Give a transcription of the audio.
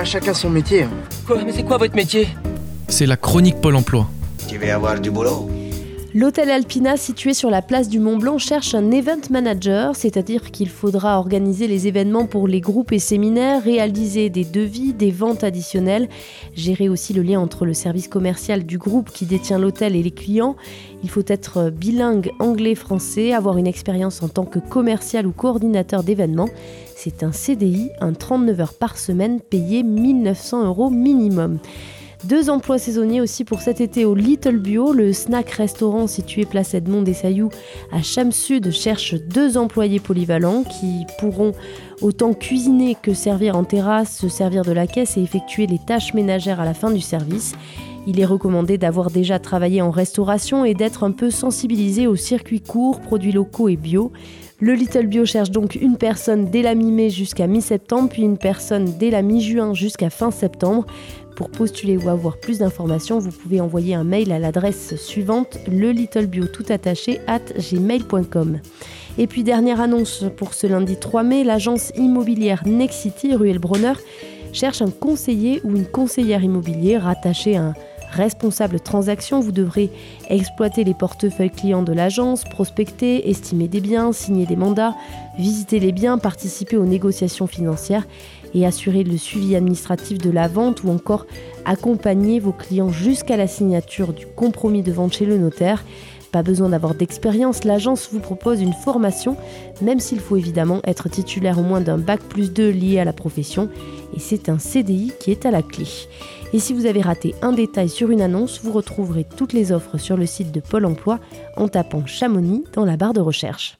pas chacun son métier. hein. Quoi Mais c'est quoi votre métier? C'est la chronique Pôle emploi. Tu veux avoir du boulot? L'hôtel Alpina, situé sur la place du Mont Blanc, cherche un event manager, c'est-à-dire qu'il faudra organiser les événements pour les groupes et séminaires, réaliser des devis, des ventes additionnelles, gérer aussi le lien entre le service commercial du groupe qui détient l'hôtel et les clients. Il faut être bilingue anglais-français, avoir une expérience en tant que commercial ou coordinateur d'événements. C'est un CDI, un 39 heures par semaine, payé 1900 euros minimum. Deux emplois saisonniers aussi pour cet été au Little Bio, le snack restaurant situé place Edmond des Sailloux à Cham Sud cherche deux employés polyvalents qui pourront autant cuisiner que servir en terrasse, se servir de la caisse et effectuer les tâches ménagères à la fin du service. Il est recommandé d'avoir déjà travaillé en restauration et d'être un peu sensibilisé aux circuits courts, produits locaux et bio. Le Little Bio cherche donc une personne dès la mi-mai jusqu'à mi-septembre, puis une personne dès la mi-juin jusqu'à fin septembre. Pour postuler ou avoir plus d'informations, vous pouvez envoyer un mail à l'adresse suivante le littlebio tout attaché at gmail.com. Et puis dernière annonce pour ce lundi 3 mai, l'agence immobilière Nexity Ruelle Bronner cherche un conseiller ou une conseillère immobilière rattachée à un responsable transaction. Vous devrez exploiter les portefeuilles clients de l'agence, prospecter, estimer des biens, signer des mandats, visiter les biens, participer aux négociations financières et assurer le suivi administratif de la vente ou encore accompagner vos clients jusqu'à la signature du compromis de vente chez le notaire. Pas besoin d'avoir d'expérience, l'agence vous propose une formation, même s'il faut évidemment être titulaire au moins d'un bac plus 2 lié à la profession, et c'est un CDI qui est à la clé. Et si vous avez raté un détail sur une annonce, vous retrouverez toutes les offres sur le site de Pôle Emploi en tapant Chamonix dans la barre de recherche.